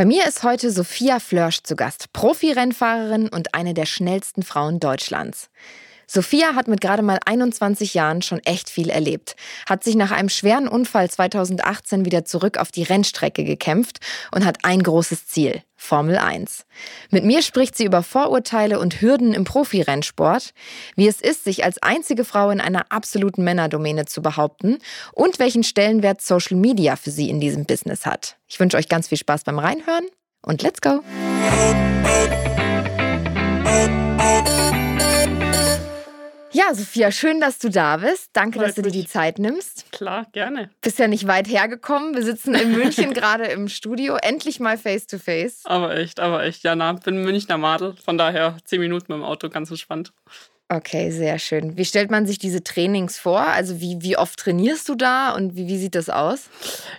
Bei mir ist heute Sophia Flörsch zu Gast, Profi-Rennfahrerin und eine der schnellsten Frauen Deutschlands. Sophia hat mit gerade mal 21 Jahren schon echt viel erlebt, hat sich nach einem schweren Unfall 2018 wieder zurück auf die Rennstrecke gekämpft und hat ein großes Ziel, Formel 1. Mit mir spricht sie über Vorurteile und Hürden im Profirennsport, wie es ist, sich als einzige Frau in einer absoluten Männerdomäne zu behaupten und welchen Stellenwert Social Media für sie in diesem Business hat. Ich wünsche euch ganz viel Spaß beim Reinhören und let's go! Ja, Sophia, schön, dass du da bist. Danke, Freut dass du dir die Zeit nimmst. Klar, gerne. Bist ja nicht weit hergekommen. Wir sitzen in München gerade im Studio. Endlich mal face to face. Aber echt, aber echt. Ja, na, bin Münchner Madel. Von daher zehn Minuten mit dem Auto, ganz entspannt. Okay, sehr schön. Wie stellt man sich diese Trainings vor? Also wie, wie oft trainierst du da und wie, wie sieht das aus?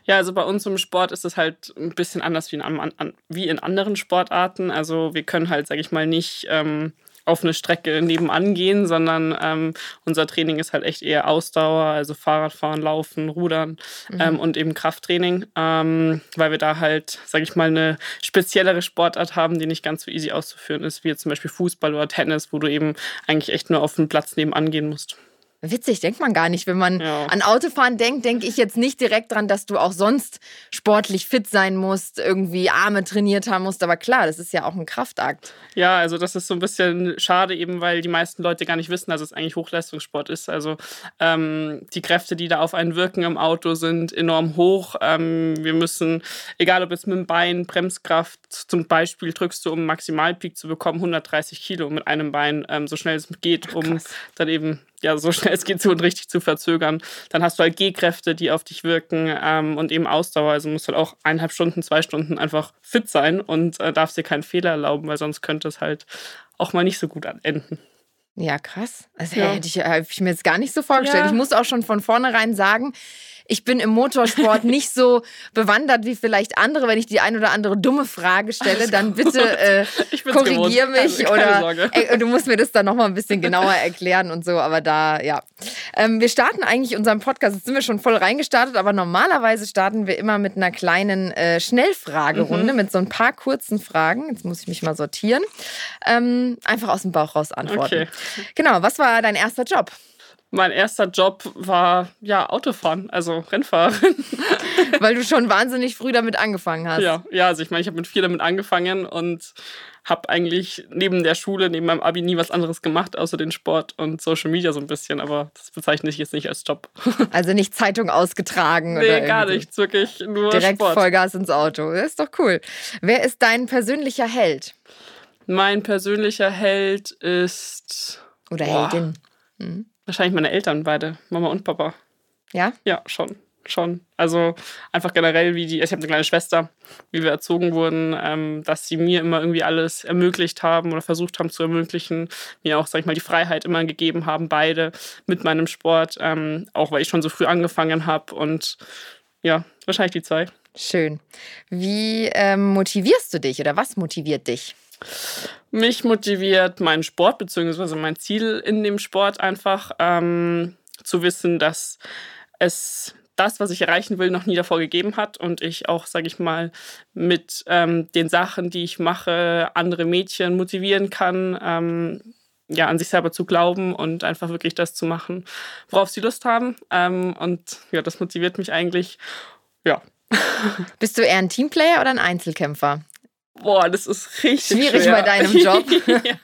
Ja, also bei uns im Sport ist es halt ein bisschen anders wie in, an, wie in anderen Sportarten. Also wir können halt, sag ich mal, nicht ähm, auf eine Strecke nebenan gehen, sondern ähm, unser Training ist halt echt eher Ausdauer, also Fahrradfahren, Laufen, Rudern mhm. ähm, und eben Krafttraining, ähm, weil wir da halt, sage ich mal, eine speziellere Sportart haben, die nicht ganz so easy auszuführen ist, wie jetzt zum Beispiel Fußball oder Tennis, wo du eben eigentlich echt nur auf den Platz nebenan gehen musst. Witzig, denkt man gar nicht. Wenn man ja. an Autofahren denkt, denke ich jetzt nicht direkt dran, dass du auch sonst sportlich fit sein musst, irgendwie Arme trainiert haben musst. Aber klar, das ist ja auch ein Kraftakt. Ja, also das ist so ein bisschen schade, eben weil die meisten Leute gar nicht wissen, dass es eigentlich Hochleistungssport ist. Also ähm, die Kräfte, die da auf einen wirken im Auto, sind enorm hoch. Ähm, wir müssen, egal ob jetzt mit dem Bein, Bremskraft, zum Beispiel drückst du, um einen Maximalpeak zu bekommen, 130 Kilo mit einem Bein, ähm, so schnell es geht, um Ach, dann eben ja, so schnell es geht, so und richtig zu verzögern. Dann hast du halt G-Kräfte, die auf dich wirken ähm, und eben Ausdauer. Also musst halt auch eineinhalb Stunden, zwei Stunden einfach fit sein und äh, darfst dir keinen Fehler erlauben, weil sonst könnte es halt auch mal nicht so gut enden. Ja, krass. Also ja. hätte ich, hab ich mir jetzt gar nicht so vorgestellt. Ja. Ich muss auch schon von vornherein sagen, ich bin im Motorsport nicht so bewandert wie vielleicht andere. Wenn ich die ein oder andere dumme Frage stelle, dann bitte äh, korrigier mich oder äh, du musst mir das dann nochmal ein bisschen genauer erklären und so. Aber da, ja. Ähm, wir starten eigentlich unseren Podcast, jetzt sind wir schon voll reingestartet, aber normalerweise starten wir immer mit einer kleinen äh, Schnellfragerunde, mhm. mit so ein paar kurzen Fragen. Jetzt muss ich mich mal sortieren. Ähm, einfach aus dem Bauch raus antworten. Okay. Genau, was war dein erster Job? Mein erster Job war ja Autofahren, also Rennfahrerin. Weil du schon wahnsinnig früh damit angefangen hast. Ja, ja also ich meine, ich habe mit vier damit angefangen und habe eigentlich neben der Schule, neben meinem Abi nie was anderes gemacht, außer den Sport und Social Media so ein bisschen. Aber das bezeichne ich jetzt nicht als Job. Also nicht Zeitung ausgetragen? Nee, oder gar nichts, wirklich nur Direkt Sport. Vollgas ins Auto. Das ist doch cool. Wer ist dein persönlicher Held? Mein persönlicher Held ist... Oder boah, Heldin. Mhm. Wahrscheinlich meine Eltern beide, Mama und Papa. Ja? Ja, schon. Schon. Also einfach generell, wie die, ich habe eine kleine Schwester, wie wir erzogen wurden, ähm, dass sie mir immer irgendwie alles ermöglicht haben oder versucht haben zu ermöglichen, mir auch, sag ich mal, die Freiheit immer gegeben haben, beide mit meinem Sport, ähm, auch weil ich schon so früh angefangen habe und ja, wahrscheinlich die zwei. Schön. Wie ähm, motivierst du dich oder was motiviert dich? Mich motiviert mein Sport bzw. mein Ziel in dem Sport einfach ähm, zu wissen, dass es das, was ich erreichen will, noch nie davor gegeben hat und ich auch, sage ich mal, mit ähm, den Sachen, die ich mache, andere Mädchen motivieren kann, ähm, ja, an sich selber zu glauben und einfach wirklich das zu machen, worauf sie Lust haben. Ähm, und ja, das motiviert mich eigentlich, ja. Bist du eher ein Teamplayer oder ein Einzelkämpfer? Boah, das ist richtig schwierig schwer. bei deinem Job. ja.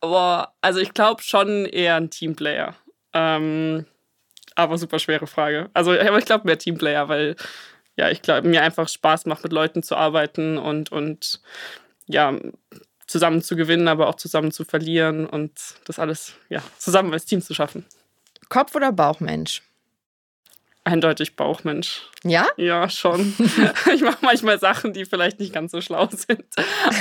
Boah, also ich glaube schon eher ein Teamplayer. Ähm, aber super schwere Frage. Also, aber ich glaube mehr Teamplayer, weil ja, ich glaube, mir einfach Spaß macht, mit Leuten zu arbeiten und, und ja, zusammen zu gewinnen, aber auch zusammen zu verlieren und das alles ja, zusammen als Team zu schaffen. Kopf- oder Bauchmensch? Eindeutig Bauchmensch. Ja? Ja, schon. ich mache manchmal Sachen, die vielleicht nicht ganz so schlau sind.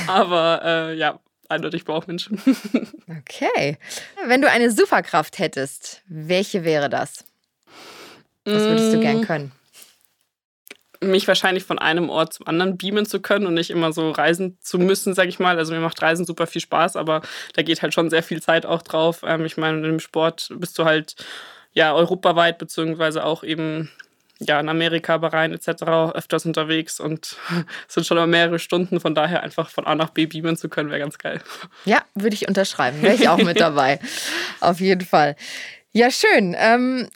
Aber äh, ja, eindeutig Bauchmensch. okay. Wenn du eine Superkraft hättest, welche wäre das? Was würdest du gern mm. können? Mich wahrscheinlich von einem Ort zum anderen beamen zu können und nicht immer so reisen zu müssen, sag ich mal. Also mir macht Reisen super viel Spaß, aber da geht halt schon sehr viel Zeit auch drauf. Ähm, ich meine, im Sport bist du halt ja europaweit beziehungsweise auch eben ja, in Amerika, Bahrain etc. öfters unterwegs und sind schon immer mehrere Stunden. Von daher einfach von A nach B beamen zu können, wäre ganz geil. Ja, würde ich unterschreiben. Wäre ich auch mit dabei. Auf jeden Fall. Ja, schön. Ähm,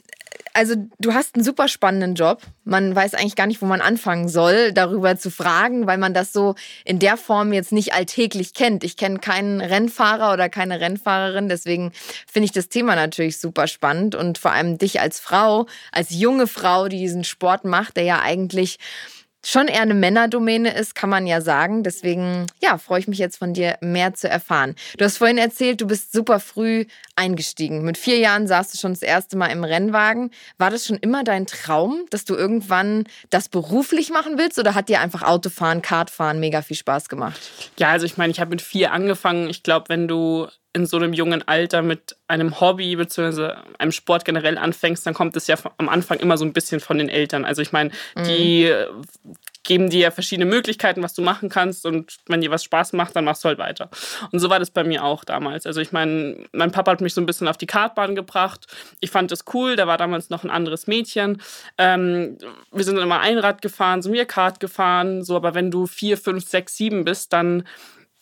also du hast einen super spannenden Job. Man weiß eigentlich gar nicht, wo man anfangen soll, darüber zu fragen, weil man das so in der Form jetzt nicht alltäglich kennt. Ich kenne keinen Rennfahrer oder keine Rennfahrerin, deswegen finde ich das Thema natürlich super spannend und vor allem dich als Frau, als junge Frau, die diesen Sport macht, der ja eigentlich schon eher eine Männerdomäne ist, kann man ja sagen. Deswegen, ja, freue ich mich jetzt von dir mehr zu erfahren. Du hast vorhin erzählt, du bist super früh eingestiegen. Mit vier Jahren saßt du schon das erste Mal im Rennwagen. War das schon immer dein Traum, dass du irgendwann das beruflich machen willst oder hat dir einfach Autofahren, Kartfahren mega viel Spaß gemacht? Ja, also ich meine, ich habe mit vier angefangen. Ich glaube, wenn du in so einem jungen Alter mit einem Hobby bzw. einem Sport generell anfängst, dann kommt es ja am Anfang immer so ein bisschen von den Eltern. Also ich meine, mhm. die äh, geben dir verschiedene Möglichkeiten, was du machen kannst und wenn dir was Spaß macht, dann machst du halt weiter. Und so war das bei mir auch damals. Also ich meine, mein Papa hat mich so ein bisschen auf die Kartbahn gebracht. Ich fand das cool, da war damals noch ein anderes Mädchen. Ähm, wir sind immer Einrad gefahren, so mir Kart gefahren, so, aber wenn du vier, fünf, sechs, sieben bist, dann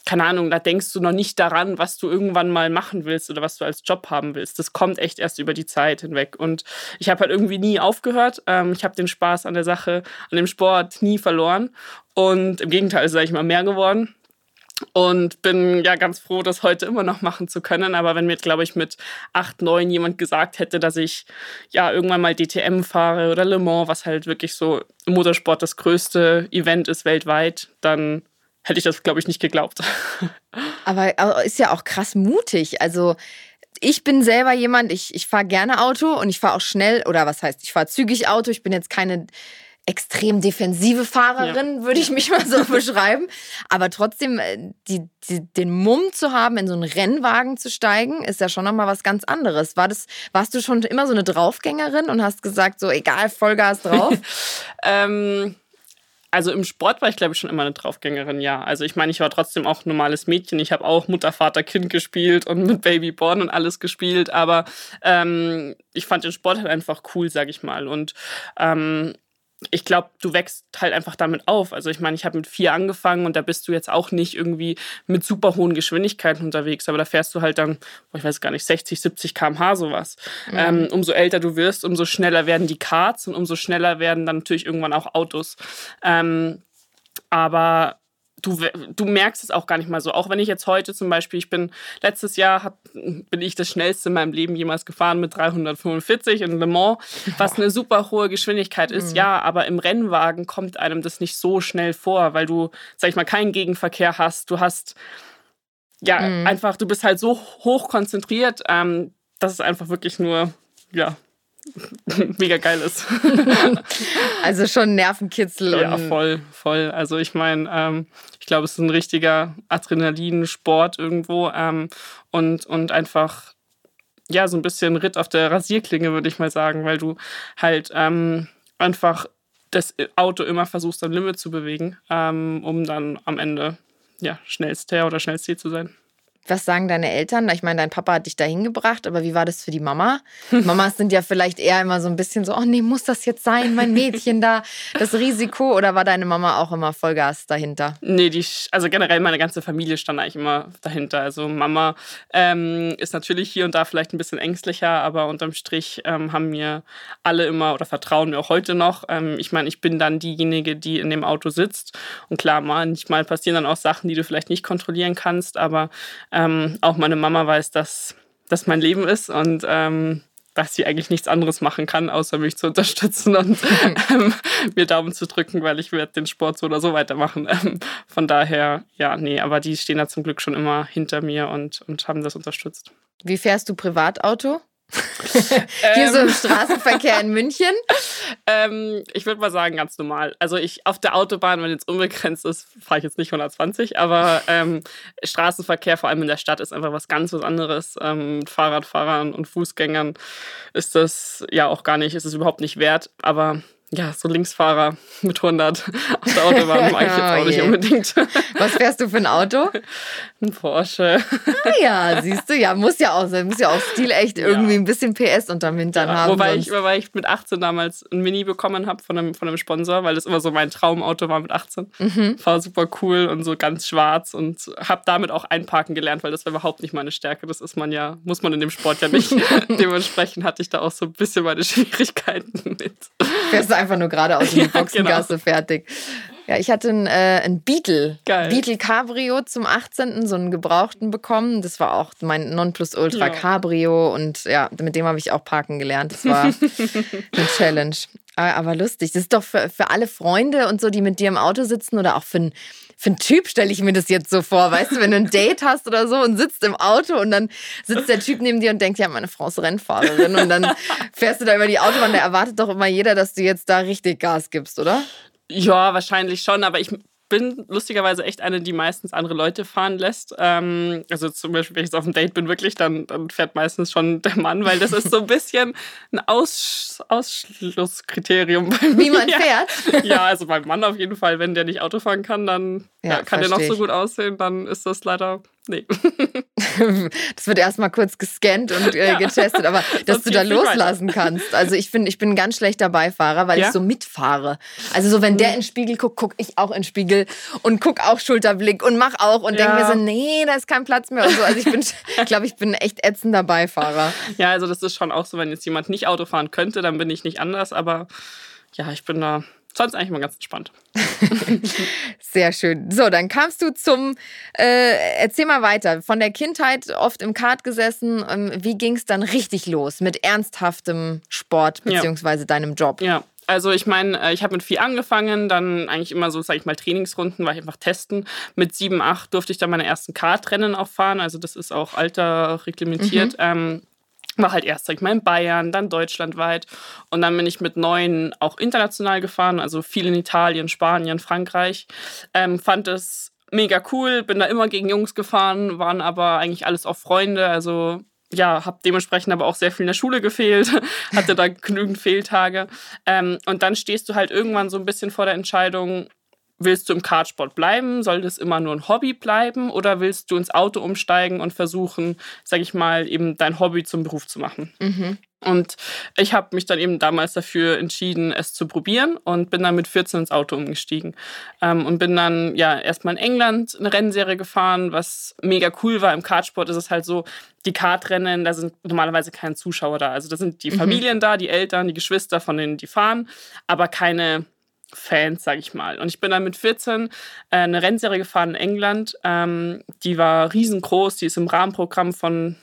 keine Ahnung, da denkst du noch nicht daran, was du irgendwann mal machen willst oder was du als Job haben willst. Das kommt echt erst über die Zeit hinweg. Und ich habe halt irgendwie nie aufgehört. Ähm, ich habe den Spaß an der Sache, an dem Sport nie verloren. Und im Gegenteil, es eigentlich immer mehr geworden. Und bin ja ganz froh, das heute immer noch machen zu können. Aber wenn mir, glaube ich, mit acht, neun jemand gesagt hätte, dass ich ja irgendwann mal DTM fahre oder Le Mans, was halt wirklich so im Motorsport das größte Event ist weltweit, dann hätte ich das, glaube ich, nicht geglaubt. Aber ist ja auch krass mutig. Also ich bin selber jemand, ich, ich fahre gerne Auto und ich fahre auch schnell, oder was heißt, ich fahre zügig Auto. Ich bin jetzt keine extrem defensive Fahrerin, ja. würde ich mich mal so beschreiben. Aber trotzdem, äh, die, die, den Mumm zu haben, in so einen Rennwagen zu steigen, ist ja schon nochmal was ganz anderes. War das, warst du schon immer so eine Draufgängerin und hast gesagt, so egal, Vollgas drauf? ähm, also im Sport war ich, glaube ich, schon immer eine Draufgängerin, ja. Also ich meine, ich war trotzdem auch normales Mädchen. Ich habe auch Mutter, Vater, Kind gespielt und mit Babyborn und alles gespielt. Aber ähm, ich fand den Sport halt einfach cool, sage ich mal. Und ähm, ich glaube, du wächst halt einfach damit auf. Also ich meine, ich habe mit vier angefangen und da bist du jetzt auch nicht irgendwie mit super hohen Geschwindigkeiten unterwegs, aber da fährst du halt dann, ich weiß gar nicht, 60, 70 km/h sowas. Mhm. Ähm, umso älter du wirst, umso schneller werden die Karts und umso schneller werden dann natürlich irgendwann auch Autos. Ähm, aber du, du merkst es auch gar nicht mal so. Auch wenn ich jetzt heute zum Beispiel, ich bin letztes Jahr hab, bin ich das schnellste in meinem Leben jemals gefahren mit 345 in Le Mans, was eine super hohe Geschwindigkeit ist. Mhm. Ja, aber im Rennwagen kommt einem das nicht so schnell vor, weil du, sag ich mal, keinen Gegenverkehr hast. Du hast ja mhm. einfach, du bist halt so hoch konzentriert, ähm, dass es einfach wirklich nur ja mega geil ist. also schon Nervenkitzel. Ja, voll, voll. Also ich meine, ähm, ich glaube, es ist ein richtiger Adrenalinsport irgendwo ähm, und, und einfach, ja, so ein bisschen Ritt auf der Rasierklinge, würde ich mal sagen, weil du halt ähm, einfach das Auto immer versuchst, am Limit zu bewegen, ähm, um dann am Ende ja, schnellster oder schnellst zu sein. Was sagen deine Eltern? Ich meine, dein Papa hat dich dahin gebracht, aber wie war das für die Mama? Mamas sind ja vielleicht eher immer so ein bisschen so, oh nee, muss das jetzt sein, mein Mädchen da, das Risiko? Oder war deine Mama auch immer Vollgas dahinter? Nee, die, also generell meine ganze Familie stand eigentlich immer dahinter. Also Mama ähm, ist natürlich hier und da vielleicht ein bisschen ängstlicher, aber unterm Strich ähm, haben mir alle immer oder vertrauen mir auch heute noch. Ähm, ich meine, ich bin dann diejenige, die in dem Auto sitzt. Und klar, manchmal passieren dann auch Sachen, die du vielleicht nicht kontrollieren kannst, aber ähm, auch meine Mama weiß, dass das mein Leben ist und ähm, dass sie eigentlich nichts anderes machen kann, außer mich zu unterstützen und ähm, mir Daumen zu drücken, weil ich werde den Sport so oder so weitermachen. Ähm, von daher, ja, nee, aber die stehen da zum Glück schon immer hinter mir und, und haben das unterstützt. Wie fährst du Privatauto? Hier so im ähm. Straßenverkehr in München? Ähm, ich würde mal sagen, ganz normal. Also ich auf der Autobahn, wenn jetzt unbegrenzt ist, fahre ich jetzt nicht 120, aber ähm, Straßenverkehr, vor allem in der Stadt, ist einfach was ganz was anderes. Ähm, mit Fahrradfahrern und Fußgängern ist das ja auch gar nicht, ist es überhaupt nicht wert. Aber ja, so Linksfahrer mit 100 auf der Autobahn mag ich jetzt auch oh nicht unbedingt. Was fährst du für ein Auto? Ein Porsche. Ah ja, siehst du, ja, muss ja auch sein. Muss ja auch stilecht ja. irgendwie ein bisschen PS unterm Hintern ja, haben. Wobei ich, wobei ich mit 18 damals ein Mini bekommen habe von einem, von einem Sponsor, weil das immer so mein Traumauto war mit 18. Mhm. War super cool und so ganz schwarz und habe damit auch einparken gelernt, weil das war überhaupt nicht meine Stärke. Das ist man ja, muss man in dem Sport ja nicht. Dementsprechend hatte ich da auch so ein bisschen meine Schwierigkeiten mit. Fährst einfach nur geradeaus in die Boxengasse, genau. fertig. Ja, ich hatte ein, äh, ein Beetle. Geil. Beetle Cabrio zum 18. so einen gebrauchten bekommen. Das war auch mein Nonplusultra ja. Cabrio und ja, mit dem habe ich auch parken gelernt. Das war eine Challenge. Aber lustig. Das ist doch für, für alle Freunde und so, die mit dir im Auto sitzen oder auch für einen für einen Typ stelle ich mir das jetzt so vor. Weißt du, wenn du ein Date hast oder so und sitzt im Auto und dann sitzt der Typ neben dir und denkt, ja, meine Frau ist Rennfahrerin und dann fährst du da über die Autobahn. Da erwartet doch immer jeder, dass du jetzt da richtig Gas gibst, oder? Ja, wahrscheinlich schon, aber ich bin lustigerweise echt eine, die meistens andere Leute fahren lässt. Ähm, also zum Beispiel, wenn ich jetzt auf einem Date bin, wirklich, dann, dann fährt meistens schon der Mann, weil das ist so ein bisschen ein Aus Ausschlusskriterium bei mir. Wie man fährt? Ja, also beim Mann auf jeden Fall. Wenn der nicht Auto fahren kann, dann ja, ja, kann der noch so gut aussehen, dann ist das leider Nee. das wird erstmal kurz gescannt und äh, getestet, aber dass du da loslassen weiter. kannst. Also ich finde, ich bin ein ganz schlechter Beifahrer, weil ja? ich so mitfahre. Also so, wenn der mhm. in den Spiegel guckt, gucke ich auch in den Spiegel und gucke auch Schulterblick und mach auch und ja. denke mir so, nee, da ist kein Platz mehr und so. Also ich bin, ich glaube, ich bin echt ätzender Beifahrer. Ja, also das ist schon auch so, wenn jetzt jemand nicht Auto fahren könnte, dann bin ich nicht anders, aber ja, ich bin da sonst eigentlich mal ganz entspannt. Sehr schön. So, dann kamst du zum, äh, erzähl mal weiter, von der Kindheit oft im Kart gesessen. Ähm, wie ging es dann richtig los mit ernsthaftem Sport beziehungsweise ja. deinem Job? Ja, also ich meine, äh, ich habe mit vier angefangen, dann eigentlich immer so, sage ich mal, Trainingsrunden, war ich einfach testen. Mit sieben, acht durfte ich dann meine ersten Kartrennen auch fahren. Also das ist auch alter reglementiert. Mhm. Ähm, war halt erst, ich mal, in Bayern, dann deutschlandweit. Und dann bin ich mit neun auch international gefahren, also viel in Italien, Spanien, Frankreich. Ähm, fand es mega cool, bin da immer gegen Jungs gefahren, waren aber eigentlich alles auch Freunde. Also ja, habe dementsprechend aber auch sehr viel in der Schule gefehlt, hatte da genügend Fehltage. Ähm, und dann stehst du halt irgendwann so ein bisschen vor der Entscheidung, willst du im Kartsport bleiben? Soll das immer nur ein Hobby bleiben? Oder willst du ins Auto umsteigen und versuchen, sag ich mal, eben dein Hobby zum Beruf zu machen? Mhm. Und ich habe mich dann eben damals dafür entschieden, es zu probieren und bin dann mit 14 ins Auto umgestiegen. Ähm, und bin dann ja erstmal in England eine Rennserie gefahren, was mega cool war. Im Kartsport ist es halt so, die Kartrennen, da sind normalerweise keine Zuschauer da. Also da sind die mhm. Familien da, die Eltern, die Geschwister von denen, die fahren, aber keine Fans, sag ich mal. Und ich bin dann mit 14 äh, eine Rennserie gefahren in England. Ähm, die war riesengroß, die ist im Rahmenprogramm von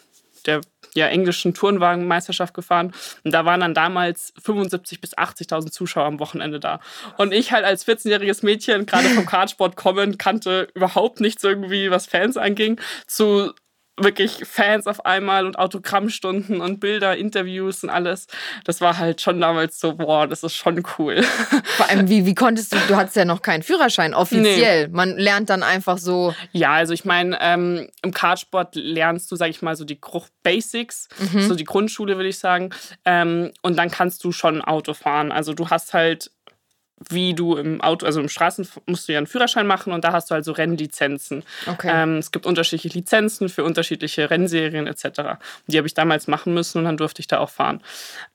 der ja, englischen Turnwagenmeisterschaft gefahren. Und da waren dann damals 75.000 bis 80.000 Zuschauer am Wochenende da. Und ich halt als 14-jähriges Mädchen, gerade vom Kartsport kommend, kannte überhaupt nichts irgendwie, was Fans anging, zu wirklich Fans auf einmal und Autogrammstunden und Bilder, Interviews und alles. Das war halt schon damals so, boah, das ist schon cool. Vor allem, wie, wie konntest du, du hattest ja noch keinen Führerschein offiziell. Nee. Man lernt dann einfach so. Ja, also ich meine, ähm, im Kartsport lernst du, sag ich mal, so die Basics, mhm. so die Grundschule, würde ich sagen. Ähm, und dann kannst du schon Auto fahren. Also du hast halt wie du im Auto, also im Straßen musst du ja einen Führerschein machen und da hast du also Rennlizenzen. Okay. Ähm, es gibt unterschiedliche Lizenzen für unterschiedliche Rennserien etc. Die habe ich damals machen müssen und dann durfte ich da auch fahren.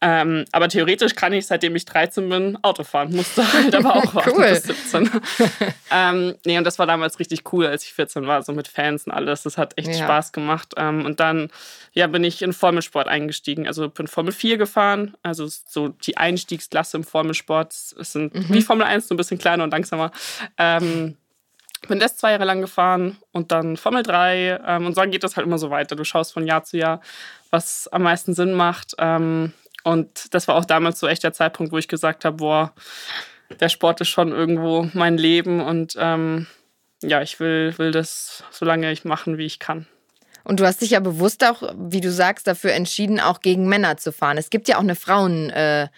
Ähm, aber theoretisch kann ich, seitdem ich 13 bin, Auto fahren. Musste halt aber auch warten cool. bis 17. ähm, nee, und das war damals richtig cool, als ich 14 war, so mit Fans und alles. Das hat echt ja. Spaß gemacht. Ähm, und dann ja, bin ich in Formelsport eingestiegen. Also bin Formel 4 gefahren, also so die Einstiegsklasse im Formelsport. Es sind mhm wie. Formel 1, so ein bisschen kleiner und langsamer. Ähm, bin das zwei Jahre lang gefahren und dann Formel 3 ähm, und so geht das halt immer so weiter. Du schaust von Jahr zu Jahr, was am meisten Sinn macht. Ähm, und das war auch damals so echt der Zeitpunkt, wo ich gesagt habe, boah, der Sport ist schon irgendwo mein Leben und ähm, ja, ich will, will das so lange ich machen, wie ich kann. Und du hast dich ja bewusst auch, wie du sagst, dafür entschieden, auch gegen Männer zu fahren. Es gibt ja auch eine Frauengeschichte,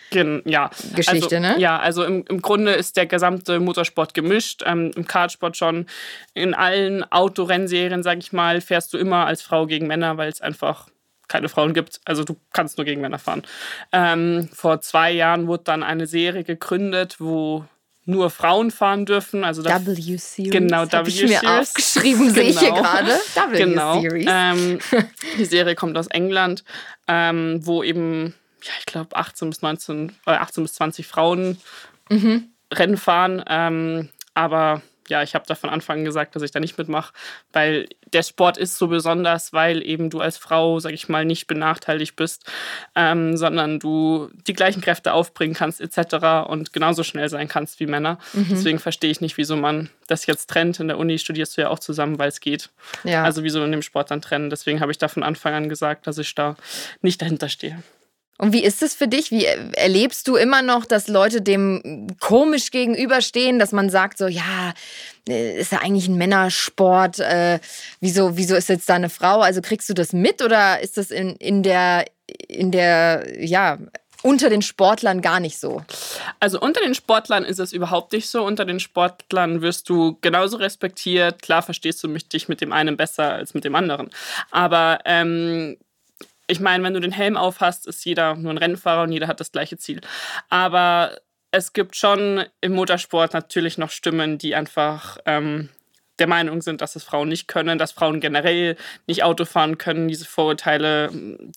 äh, ja. also, ne? Ja, also im, im Grunde ist der gesamte Motorsport gemischt. Ähm, Im Kartsport schon. In allen Autorennserien, sag ich mal, fährst du immer als Frau gegen Männer, weil es einfach keine Frauen gibt. Also du kannst nur gegen Männer fahren. Ähm, vor zwei Jahren wurde dann eine Serie gegründet, wo nur Frauen fahren dürfen. Also W Series. Genau, W ich mir aufgeschrieben, sehe ich hier Genau. gerade. W genau. Series. Ähm, die Serie kommt aus England, ähm, wo eben, ja, ich glaube, 18 bis 19, äh, 18 bis 20 Frauen Mhm. Rennen fahren. Ähm, aber ja, ich habe da von Anfang an gesagt, dass ich da nicht mitmache, weil der Sport ist so besonders, weil eben du als Frau, sag ich mal, nicht benachteiligt bist, ähm, sondern du die gleichen Kräfte aufbringen kannst etc. und genauso schnell sein kannst wie Männer. Mhm. Deswegen verstehe ich nicht, wieso man das jetzt trennt. In der Uni studierst du ja auch zusammen, weil es geht. ja. Also wieso in dem Sport dann trennen. Deswegen habe ich da von Anfang an gesagt, dass ich da nicht dahinter stehe. Und wie ist es für dich? Wie erlebst du immer noch, dass Leute dem komisch gegenüberstehen, dass man sagt so, ja, äh, ist ja eigentlich ein Männersport, äh, wieso, wieso ist jetzt da eine Frau? Also kriegst du das mit oder ist das in, in der, in der, ja, unter den Sportlern gar nicht so? Also unter den Sportlern ist es überhaupt nicht so. Unter den Sportlern wirst du genauso respektiert. Klar verstehst du mich, dich mit dem einen besser als mit dem anderen. Aber ähm, ich meine, wenn du den Helm aufhast, ist jeder nur ein Rennfahrer und jeder hat das gleiche Ziel. Aber es gibt schon im Motorsport natürlich noch Stimmen, die einfach ähm, der Meinung sind, dass es Frauen nicht können, dass Frauen generell nicht Auto fahren können. Diese Vorurteile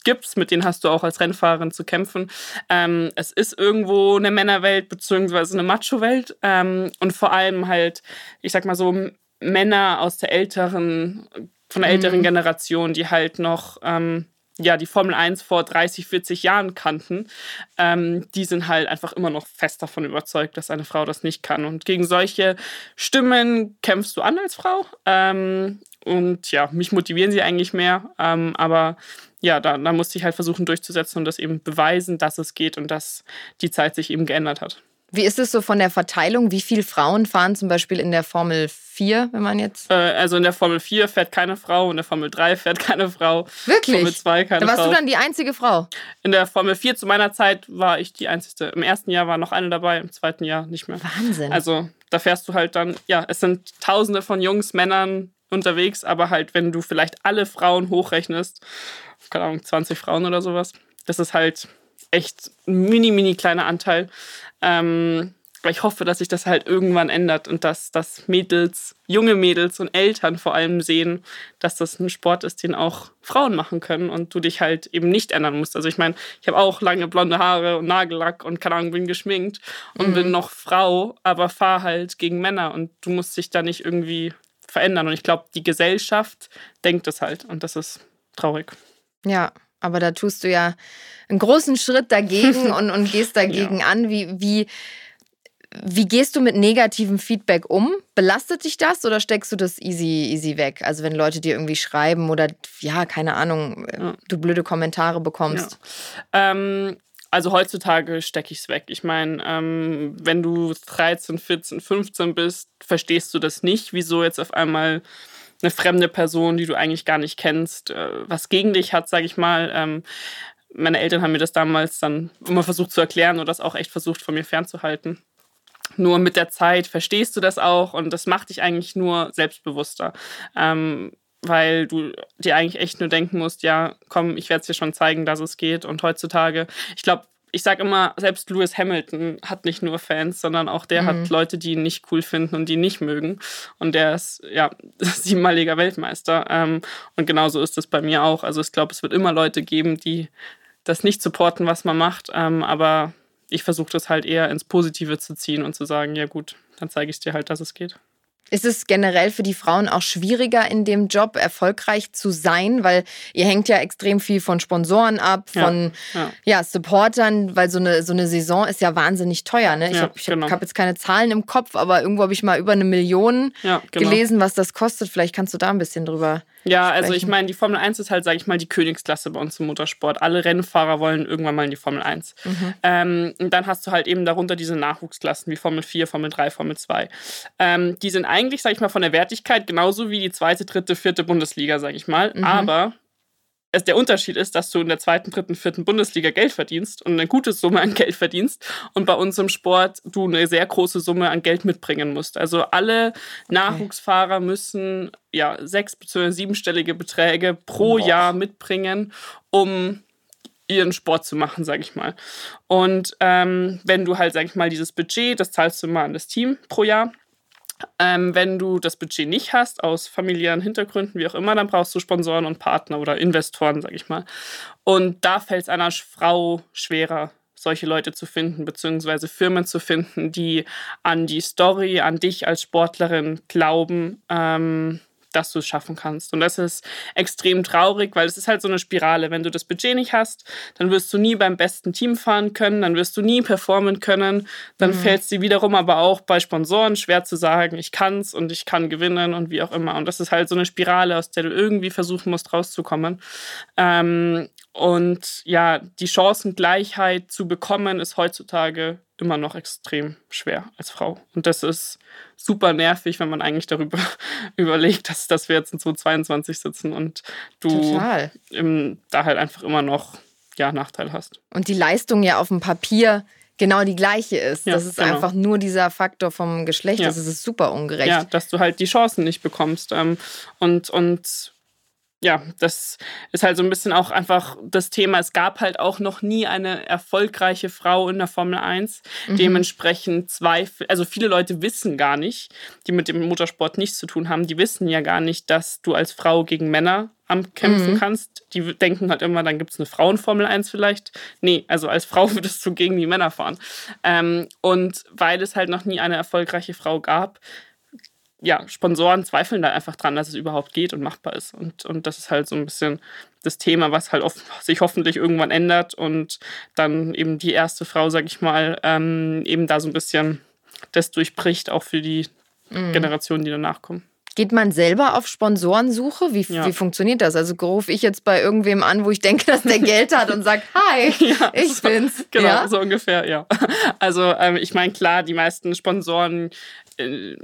gibt es, mit denen hast du auch als Rennfahrerin zu kämpfen. Ähm, es ist irgendwo eine Männerwelt beziehungsweise eine Macho-Welt ähm, und vor allem halt, ich sag mal so, Männer aus der älteren, von der älteren Mhm. Generation, die halt noch ähm, ja, die Formel 1 vor 30, 40 Jahren kannten, ähm, die sind halt einfach immer noch fest davon überzeugt, dass eine Frau das nicht kann. Und gegen solche Stimmen kämpfst du an als Frau. Ähm, und ja, mich motivieren sie eigentlich mehr. Ähm, aber ja, da, da musste ich halt versuchen durchzusetzen und das eben beweisen, dass es geht und dass die Zeit sich eben geändert hat. Wie ist es so von der Verteilung? Wie viele Frauen fahren zum Beispiel in der Formel 4, wenn man jetzt. Äh, also in der Formel 4 fährt keine Frau, in der Formel 3 fährt keine Frau. Wirklich? Formel 2 keine Da warst Frau. du dann die einzige Frau. In der Formel 4 zu meiner Zeit war ich die einzige. Im ersten Jahr war noch eine dabei, im zweiten Jahr nicht mehr. Wahnsinn. Also da fährst du halt dann, ja, es sind tausende von Jungs, Männern unterwegs, aber halt, wenn du vielleicht alle Frauen hochrechnest, keine Ahnung, 20 Frauen oder sowas, das ist halt echt ein mini, mini kleiner Anteil. Ähm, aber ich hoffe, dass sich das halt irgendwann ändert und dass, dass Mädels, junge Mädels und Eltern vor allem sehen, dass das ein Sport ist, den auch Frauen machen können und du dich halt eben nicht ändern musst. Also ich meine, ich habe auch lange blonde Haare und Nagellack und keine Ahnung, bin geschminkt und bin noch Frau, aber fahre halt gegen Männer und du musst dich da nicht irgendwie verändern. Und ich glaube, die Gesellschaft denkt es halt und das ist traurig. Ja, aber da tust du ja einen großen Schritt dagegen und, und gehst dagegen an. Wie, wie, wie gehst du mit negativem Feedback um? Belastet dich das oder steckst du das easy, easy weg? Also wenn Leute dir irgendwie schreiben oder ja, keine Ahnung, Ja. du blöde Kommentare bekommst. Ähm, also heutzutage stecke ich es weg. Ich meine, ähm, wenn du 13, 14, 15 bist, verstehst du das nicht, wieso jetzt auf einmal eine fremde Person, die du eigentlich gar nicht kennst, äh, was gegen dich hat, sage ich mal. Ähm, meine Eltern haben mir das damals dann immer versucht zu erklären und das auch echt versucht von mir fernzuhalten. Nur mit der Zeit verstehst du das auch und das macht dich eigentlich nur selbstbewusster. Ähm, weil du dir eigentlich echt nur denken musst, ja, komm, ich werde es dir schon zeigen, dass es geht. Und heutzutage, ich glaube, ich sage immer, selbst Lewis Hamilton hat nicht nur Fans, sondern auch der Mhm. hat Leute, die ihn nicht cool finden und die ihn nicht mögen. Und der ist ja siebenmaliger Weltmeister. Ähm, und genauso ist es bei mir auch. Also ich glaube, es wird immer Leute geben, die das nicht supporten, was man macht. Ähm, aber ich versuche das halt eher ins Positive zu ziehen und zu sagen, ja gut, dann zeige ich dir halt, dass es geht. Ist es generell für die Frauen auch schwieriger in dem Job erfolgreich zu sein, weil ihr hängt ja extrem viel von Sponsoren ab, Ja, von ja. ja, Supportern, weil so eine, so eine Saison ist ja wahnsinnig teuer. Ne? Ich Ja, habe hab, genau. hab jetzt keine Zahlen im Kopf, aber irgendwo habe ich mal über eine Million Ja, genau. gelesen, was das kostet. Vielleicht kannst du da ein bisschen drüber. Ja, also ich sprechen. meine, die Formel 1 ist halt, sage ich mal, die Königsklasse bei uns im Motorsport. Alle Rennfahrer wollen irgendwann mal in die Formel 1. Ähm, und dann hast du halt eben darunter diese Nachwuchsklassen wie Formel 4, Formel 3, Formel 2. Ähm, die sind eigentlich, sage ich mal, von der Wertigkeit genauso wie die zweite, dritte, vierte Bundesliga, sage ich mal. Aber es der Unterschied ist, dass du in der zweiten, dritten, vierten Bundesliga Geld verdienst und eine gute Summe an Geld verdienst und bei uns im Sport du eine sehr große Summe an Geld mitbringen musst. Also alle Nachwuchsfahrer müssen ja sechs- bzw. siebenstellige Beträge pro Boah. Jahr mitbringen, um ihren Sport zu machen, sage ich mal. Und ähm, wenn du halt, sage ich mal, dieses Budget, das zahlst du mal an das Team pro Jahr ähm, wenn du das Budget nicht hast, aus familiären Hintergründen, wie auch immer, dann brauchst du Sponsoren und Partner oder Investoren, sag ich mal. Und da fällt es einer Frau schwerer, solche Leute zu finden, beziehungsweise Firmen zu finden, die an die Story, an dich als Sportlerin glauben. Ähm, dass du es schaffen kannst. Und das ist extrem traurig, weil es ist halt so eine Spirale. Wenn du das Budget nicht hast, dann wirst du nie beim besten Team fahren können, dann wirst du nie performen können. Dann mhm. fällt es dir wiederum aber auch bei Sponsoren schwer zu sagen, ich kann's und ich kann gewinnen und wie auch immer. Und das ist halt so eine Spirale, aus der du irgendwie versuchen musst, rauszukommen. Ähm, und ja, die Chancengleichheit zu bekommen, ist heutzutage immer noch extrem schwer als Frau. Und das ist super nervig, wenn man eigentlich darüber überlegt, dass, dass wir jetzt in 2022 sitzen und du im, da halt einfach immer noch ja, Nachteil hast. Und die Leistung ja auf dem Papier genau die gleiche ist. Ja, das ist genau. einfach nur dieser Faktor vom Geschlecht. Ja. Das ist super ungerecht. Ja, dass du halt die Chancen nicht bekommst. Ähm, und, und ja, das ist halt so ein bisschen auch einfach das Thema. Es gab halt auch noch nie eine erfolgreiche Frau in der Formel 1. Mhm. Dementsprechend Zweifel, also viele Leute wissen gar nicht, die mit dem Motorsport nichts zu tun haben, die wissen ja gar nicht, dass du als Frau gegen Männer am Kämpfen mhm. kannst. Die denken halt immer, dann gibt es eine Frauenformel 1 vielleicht. Nee, also als Frau würdest du gegen die Männer fahren. Ähm, und weil es halt noch nie eine erfolgreiche Frau gab, ja, Sponsoren zweifeln da einfach dran, dass es überhaupt geht und machbar ist. Und, und das ist halt so ein bisschen das Thema, was halt oft, sich hoffentlich irgendwann ändert und dann eben die erste Frau, sag ich mal, ähm, eben da so ein bisschen das durchbricht, auch für die mhm. Generationen, die danach kommen. Geht man selber auf Sponsorensuche? Wie, ja. wie funktioniert das? Also rufe ich jetzt bei irgendwem an, wo ich denke, dass der Geld hat und sage, hi, ja, ich so, bin's. Genau, ja? so ungefähr, ja. Also ähm, ich meine, klar, die meisten Sponsoren äh,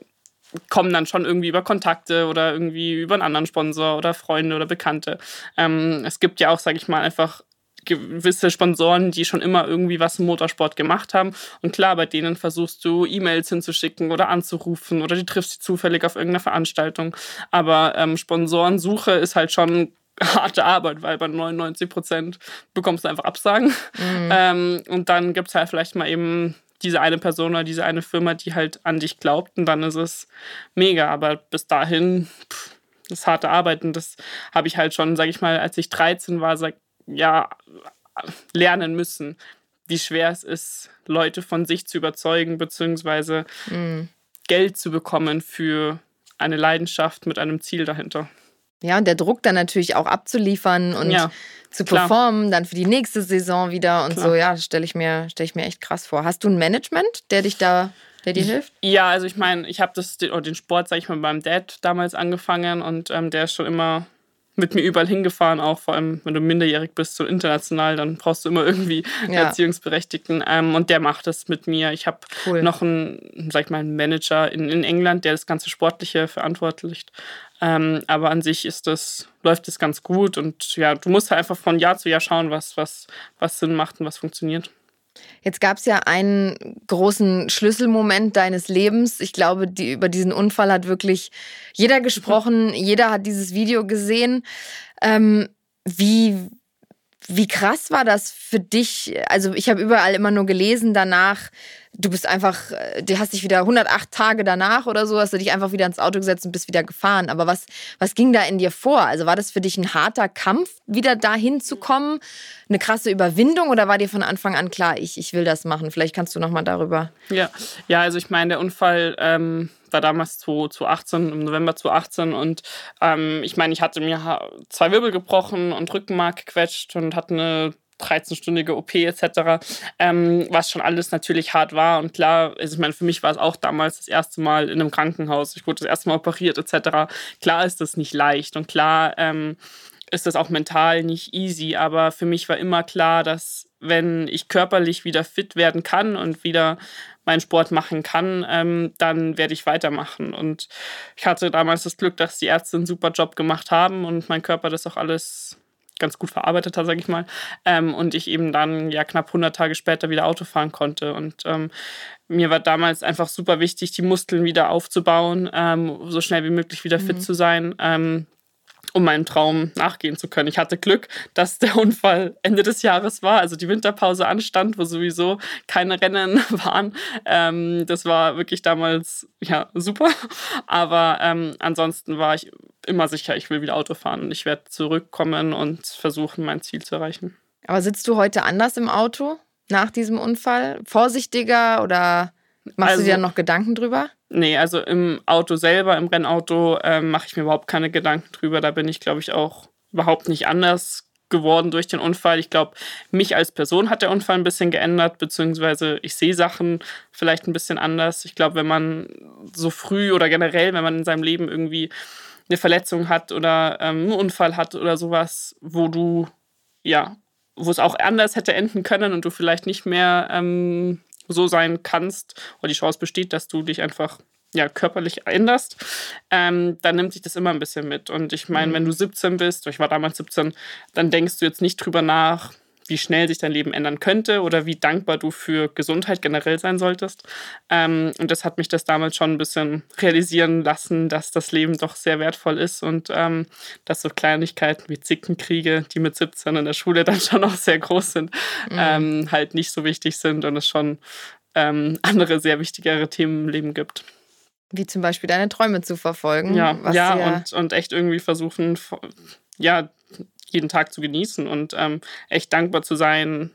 kommen dann schon irgendwie über Kontakte oder irgendwie über einen anderen Sponsor oder Freunde oder Bekannte. Ähm, es gibt ja auch, sage ich mal, einfach gewisse Sponsoren, die schon immer irgendwie was im Motorsport gemacht haben. Und klar, bei denen versuchst du E-Mails hinzuschicken oder anzurufen oder die triffst du zufällig auf irgendeiner Veranstaltung. Aber ähm, Sponsorensuche ist halt schon harte Arbeit, weil bei 99 Prozent bekommst du einfach Absagen. Mhm. Ähm, und dann gibt es halt vielleicht mal eben diese eine Person oder diese eine Firma, die halt an dich glaubt und dann ist es mega. Aber bis dahin, pff, das ist harte Arbeit und das habe ich halt schon, sage ich mal, als ich 13 war, sag, ja, lernen müssen, wie schwer es ist, Leute von sich zu überzeugen, beziehungsweise mhm. Geld zu bekommen für eine Leidenschaft mit einem Ziel dahinter. Ja, und der Druck dann natürlich auch abzuliefern und ja zu performen, Klar. dann für die nächste Saison wieder und Klar. so. Ja, stelle ich, mir, stell ich mir echt krass vor. Hast du ein Management, der dich da der dir hilft? Ja, also ich meine, ich habe den Sport, sag ich mal, beim Dad damals angefangen und ähm, der ist schon immer mit mir überall hingefahren, auch vor allem, wenn du minderjährig bist, so international, dann brauchst du immer irgendwie ja. Erziehungsberechtigten. Ähm, und der macht das mit mir. Ich habe cool. noch einen, sag ich mal, einen Manager in, in England, der das ganze Sportliche verantwortlicht. Ähm, aber an sich ist das, läuft das ganz gut und ja, du musst halt einfach von Jahr zu Jahr schauen, was, was, was Sinn macht und was funktioniert. Jetzt gab es ja einen großen Schlüsselmoment deines Lebens. Ich glaube, die, über diesen Unfall hat wirklich jeder gesprochen, jeder hat dieses Video gesehen. Ähm, wie, wie krass war das für dich? Also ich habe überall immer nur gelesen danach, du bist einfach, äh, du hast dich wieder 108 Tage danach oder so, hast du dich einfach wieder ins Auto gesetzt und bist wieder gefahren. Aber was, was ging da in dir vor? Also war das für dich ein harter Kampf, wieder dahin zu kommen? Eine krasse Überwindung oder war dir von Anfang an klar, ich, ich will das machen? Vielleicht kannst du nochmal darüber. Ja, ja, also ich meine, der Unfall ähm, war damals 2018, im November 2018 und ähm, ich meine, ich hatte mir zwei Wirbel gebrochen und Rückenmark gequetscht und hatte eine 13-stündige OP etc., ähm, was schon alles natürlich hart war. Und klar, also ich meine, für mich war es auch damals das erste Mal in einem Krankenhaus. Ich wurde das erste Mal operiert etc. Klar ist das nicht leicht und klar ähm, ist das auch mental nicht easy. Aber für mich war immer klar, dass wenn ich körperlich wieder fit werden kann und wieder meinen Sport machen kann, ähm, dann werde ich weitermachen. Und ich hatte damals das Glück, dass die Ärzte einen super Job gemacht haben und mein Körper das auch alles ganz gut verarbeitet hat, sage ich mal. Ähm, und ich eben dann ja knapp 100 Tage später wieder Auto fahren konnte. Und ähm, mir war damals einfach super wichtig, die Muskeln wieder aufzubauen, ähm, so schnell wie möglich wieder mhm. fit zu sein. Um meinem Traum nachgehen zu können. Ich hatte Glück, dass der Unfall Ende des Jahres war, also die Winterpause anstand, wo sowieso keine Rennen waren. Ähm, das war wirklich damals ja super. Aber ähm, ansonsten war ich immer sicher, ich will wieder Auto fahren und ich werde zurückkommen und versuchen, mein Ziel zu erreichen. Aber sitzt du heute anders im Auto nach diesem Unfall? Vorsichtiger oder machst also, du dir dann noch Gedanken drüber? Nee, also im Auto selber, im Rennauto, äh, mache ich mir überhaupt keine Gedanken drüber. Da bin ich, glaube ich, auch überhaupt nicht anders geworden durch den Unfall. Ich glaube, mich als Person hat der Unfall ein bisschen geändert, beziehungsweise ich sehe Sachen vielleicht ein bisschen anders. Ich glaube, wenn man so früh oder generell, wenn man in seinem Leben irgendwie eine Verletzung hat oder ähm, einen Unfall hat oder sowas, wo du, ja, wo es auch anders hätte enden können und du vielleicht nicht mehr ähm, so sein kannst oder die Chance besteht, dass du dich einfach ja, körperlich änderst, ähm, dann nimmt sich das immer ein bisschen mit. Und ich meine, mhm. wenn du 17 bist, ich war damals 17, dann denkst du jetzt nicht drüber nach, wie schnell sich dein Leben ändern könnte oder wie dankbar du für Gesundheit generell sein solltest. Ähm, und das hat mich das damals schon ein bisschen realisieren lassen, dass das Leben doch sehr wertvoll ist und ähm, dass so Kleinigkeiten wie Zickenkriege, die mit 17 in der Schule dann schon noch sehr groß sind, mhm. ähm, halt nicht so wichtig sind und es schon ähm, andere sehr wichtigere Themen im Leben gibt. Wie zum Beispiel deine Träume zu verfolgen. Ja, ja, ja und, und echt irgendwie versuchen, ja, jeden Tag zu genießen und ähm, echt dankbar zu sein,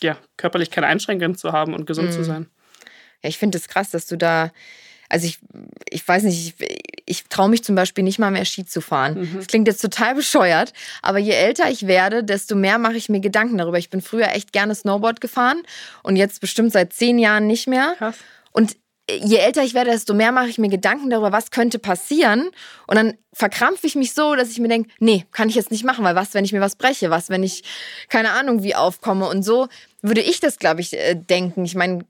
ja, körperlich keine Einschränkungen zu haben und gesund mhm. zu sein. Ja, ich finde es das krass, dass du da, also ich, ich weiß nicht, ich, ich traue mich zum Beispiel nicht mal mehr Ski zu fahren. Mhm. Das klingt jetzt total bescheuert, aber je älter ich werde, desto mehr mache ich mir Gedanken darüber. Ich bin früher echt gerne Snowboard gefahren und jetzt bestimmt seit zehn Jahren nicht mehr. Krass. Und je älter ich werde, desto mehr mache ich mir Gedanken darüber, was könnte passieren. Und dann verkrampfe ich mich so, dass ich mir denke, nee, kann ich jetzt nicht machen, weil was, wenn ich mir was breche? Was, wenn ich keine Ahnung wie aufkomme? Und so würde ich das, glaube ich, äh, denken. Ich meine,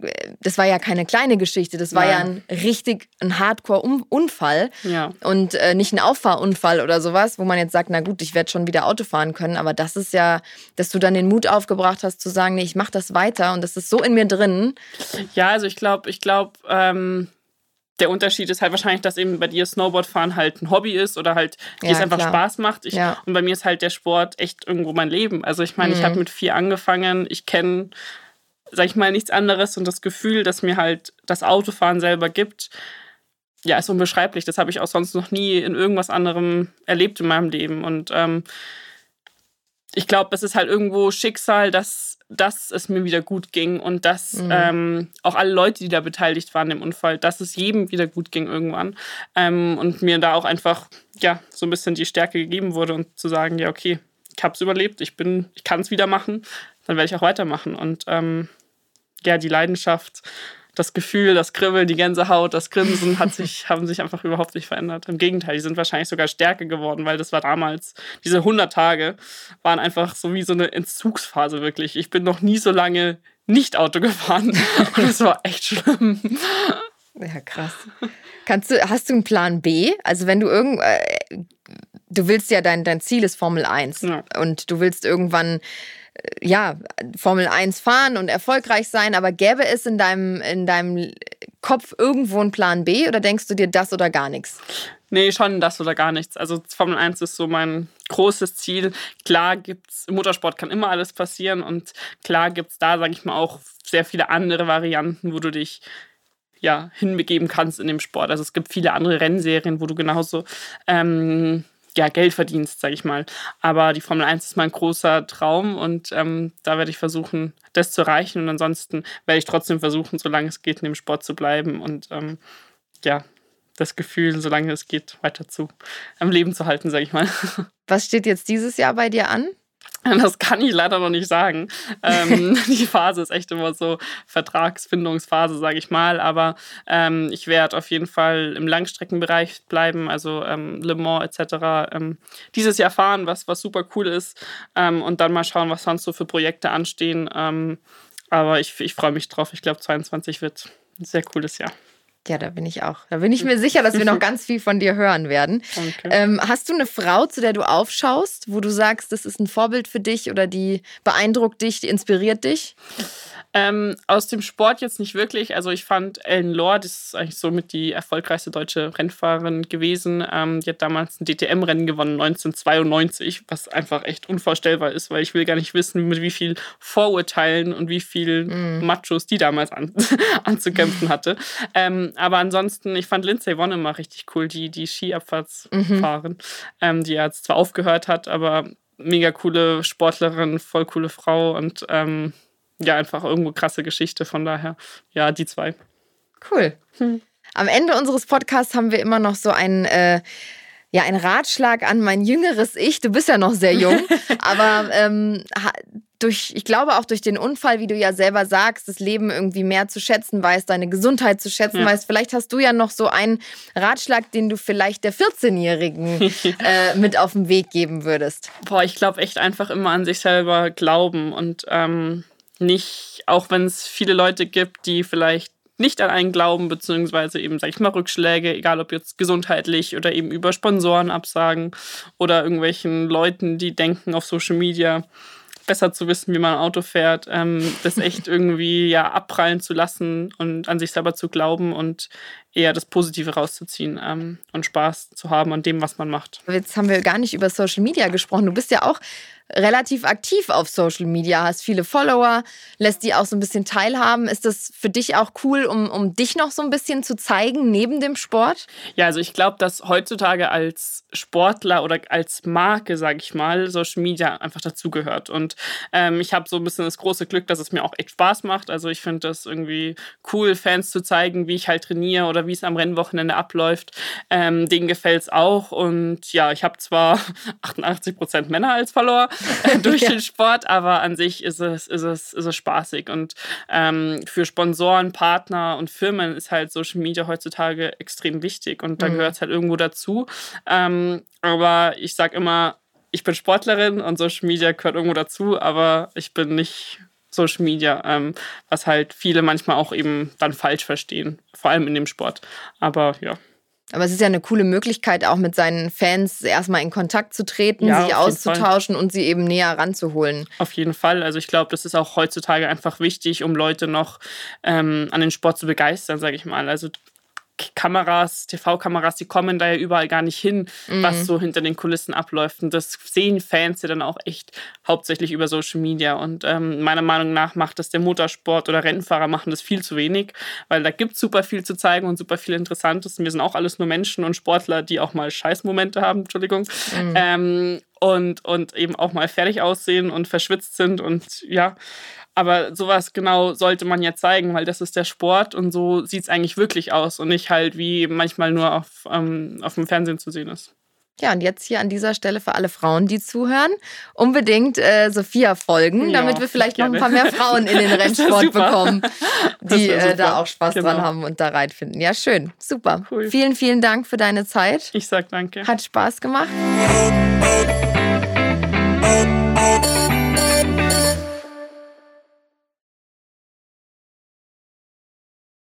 das war ja keine kleine Geschichte, das war Nein. ja ein richtig ein Hardcore-Unfall ja. und äh, nicht ein Auffahrunfall oder sowas, wo man jetzt sagt, na gut, ich werde schon wieder Auto fahren können. Aber das ist ja, dass du dann den Mut aufgebracht hast zu sagen, nee, ich mache das weiter und das ist so in mir drin. Ja, also ich glaube, ich glaube, ähm der Unterschied ist halt wahrscheinlich, dass eben bei dir Snowboardfahren halt ein Hobby ist oder halt dir ja, es einfach klar. Spaß macht. Ich, ja. Und bei mir ist halt der Sport echt irgendwo mein Leben. Also ich meine, mhm. ich habe mit vier angefangen, ich kenne, sag ich mal, nichts anderes und das Gefühl, dass mir halt das Autofahren selber gibt, ja, ist unbeschreiblich. Das habe ich auch sonst noch nie in irgendwas anderem erlebt in meinem Leben. Und ähm, ich glaube, es ist halt irgendwo Schicksal, dass dass es mir wieder gut ging und dass mhm. ähm, auch alle Leute, die da beteiligt waren im Unfall, dass es jedem wieder gut ging irgendwann ähm, und mir da auch einfach ja so ein bisschen die Stärke gegeben wurde und zu sagen, ja okay, ich habe es überlebt, ich bin, ich kann es wieder machen, dann werde ich auch weitermachen und ähm, ja die Leidenschaft das Gefühl, das Kribbeln, die Gänsehaut, das Grinsen hat sich, haben sich einfach überhaupt nicht verändert. Im Gegenteil, die sind wahrscheinlich sogar stärker geworden, weil das war damals, diese 100 Tage waren einfach so wie so eine Entzugsphase wirklich. Ich bin noch nie so lange nicht Auto gefahren und es war echt schlimm. Ja, krass. Kannst du, hast du einen Plan B? Also wenn du irgend, äh, du willst ja dein, dein Ziel ist Formel 1 ja. und du willst irgendwann ja, Formel 1 fahren und erfolgreich sein, aber gäbe es in deinem, in deinem Kopf irgendwo einen Plan B oder denkst du dir das oder gar nichts? Nee, schon das oder gar nichts. Also Formel 1 ist so mein großes Ziel. Klar gibt's, im Motorsport kann immer alles passieren und klar gibt es da, sage ich mal, auch sehr viele andere Varianten, wo du dich ja hinbegeben kannst in dem Sport. Also es gibt viele andere Rennserien, wo du genauso ähm, ja, Geld verdienst, sage ich mal. Aber die Formel 1 ist mein großer Traum und ähm, da werde ich versuchen, das zu erreichen. Und ansonsten werde ich trotzdem versuchen, solange es geht, in dem Sport zu bleiben und ähm, ja, das Gefühl, solange es geht, weiter zu am Leben zu halten, sage ich mal. Was steht jetzt dieses Jahr bei dir an? Das kann ich leider noch nicht sagen. Ähm, die Phase ist echt immer so Vertragsfindungsphase, sage ich mal. Aber ähm, ich werde auf jeden Fall im Langstreckenbereich bleiben, also ähm, Le Mans etc. Ähm, dieses Jahr fahren, was, was super cool ist. Ähm, und dann mal schauen, was sonst so für Projekte anstehen. Ähm, aber ich, ich freue mich drauf. Ich glaube, 22 wird ein sehr cooles Jahr. Ja, da bin ich auch. Da bin ich mir sicher, dass wir noch ganz viel von dir hören werden. Okay. Ähm, hast du eine Frau, zu der du aufschaust, wo du sagst, das ist ein Vorbild für dich oder die beeindruckt dich, die inspiriert dich? Ähm, aus dem Sport jetzt nicht wirklich. Also ich fand Ellen Lohr, das ist eigentlich somit die erfolgreichste deutsche Rennfahrerin gewesen. Ähm, die hat damals ein DTM-Rennen gewonnen, 1992, was einfach echt unvorstellbar ist, weil ich will gar nicht wissen, mit wie viel Vorurteilen und wie viel mm. Machos die damals an, anzukämpfen hatte. Ähm, aber ansonsten, ich fand Lindsay Vonn immer richtig cool, die, die Skiabfahrtsfahrerin, mhm. ähm, die jetzt zwar aufgehört hat, aber mega coole Sportlerin, voll coole Frau und ähm, ja, einfach irgendwo krasse Geschichte. Von daher, ja, die zwei. Cool. Hm. Am Ende unseres Podcasts haben wir immer noch so einen. Äh, ja, ein Ratschlag an mein jüngeres Ich. Du bist ja noch sehr jung, aber ähm, durch, ich glaube auch durch den Unfall, wie du ja selber sagst, das Leben irgendwie mehr zu schätzen weißt, deine Gesundheit zu schätzen ja. weißt. Vielleicht hast du ja noch so einen Ratschlag, den du vielleicht der 14-Jährigen äh, mit auf den Weg geben würdest. Boah, ich glaube echt einfach immer an sich selber glauben und ähm, nicht, auch wenn es viele Leute gibt, die vielleicht nicht an einen glauben, beziehungsweise eben, sag ich mal, Rückschläge, egal ob jetzt gesundheitlich oder eben über Sponsoren absagen oder irgendwelchen Leuten, die denken auf Social Media, besser zu wissen, wie man ein Auto fährt, ähm, das echt irgendwie ja abprallen zu lassen und an sich selber zu glauben und eher das Positive rauszuziehen ähm, und Spaß zu haben an dem, was man macht. Jetzt haben wir gar nicht über Social Media gesprochen. Du bist ja auch relativ aktiv auf Social Media, hast viele Follower, lässt die auch so ein bisschen teilhaben. Ist das für dich auch cool, um, um dich noch so ein bisschen zu zeigen neben dem Sport? Ja, also ich glaube, dass heutzutage als Sportler oder als Marke, sage ich mal, Social Media einfach dazugehört. Und ähm, ich habe so ein bisschen das große Glück, dass es mir auch echt Spaß macht. Also ich finde das irgendwie cool, Fans zu zeigen, wie ich halt trainiere oder wie es am Rennwochenende abläuft. Ähm, denen gefällt es auch. Und ja, ich habe zwar 88 Prozent Männer als Follower, durch ja. den Sport, aber an sich ist es, ist es, ist es spaßig. Und ähm, für Sponsoren, Partner und Firmen ist halt Social Media heutzutage extrem wichtig und da mhm. gehört es halt irgendwo dazu. Ähm, aber ich sage immer, ich bin Sportlerin und Social Media gehört irgendwo dazu, aber ich bin nicht Social Media, ähm, was halt viele manchmal auch eben dann falsch verstehen, vor allem in dem Sport. Aber ja. Aber es ist ja eine coole Möglichkeit, auch mit seinen Fans erstmal in Kontakt zu treten, ja, sich auszutauschen und sie eben näher ranzuholen. Auf jeden Fall. Also ich glaube, das ist auch heutzutage einfach wichtig, um Leute noch ähm, an den Sport zu begeistern, sage ich mal. Also Kameras, TV-Kameras, die kommen da ja überall gar nicht hin, mhm. was so hinter den Kulissen abläuft. Und das sehen Fans ja dann auch echt hauptsächlich über Social Media. Und ähm, meiner Meinung nach macht das der Motorsport oder Rennfahrer machen das viel zu wenig, weil da gibt es super viel zu zeigen und super viel Interessantes. Und wir sind auch alles nur Menschen und Sportler, die auch mal Scheißmomente haben, Entschuldigung. Mhm. Ähm, und, und eben auch mal fertig aussehen und verschwitzt sind und ja, aber sowas genau sollte man ja zeigen, weil das ist der Sport und so sieht es eigentlich wirklich aus und nicht halt wie manchmal nur auf, ähm, auf dem Fernsehen zu sehen ist. Ja, und jetzt hier an dieser Stelle für alle Frauen, die zuhören, unbedingt äh, Sophia folgen, ja, damit wir vielleicht noch ein paar mehr Frauen in den Rennsport bekommen, die äh, da auch Spaß genau. dran haben und da reinfinden. Ja, schön, super. Cool. Vielen, vielen Dank für deine Zeit. Ich sag danke. Hat Spaß gemacht.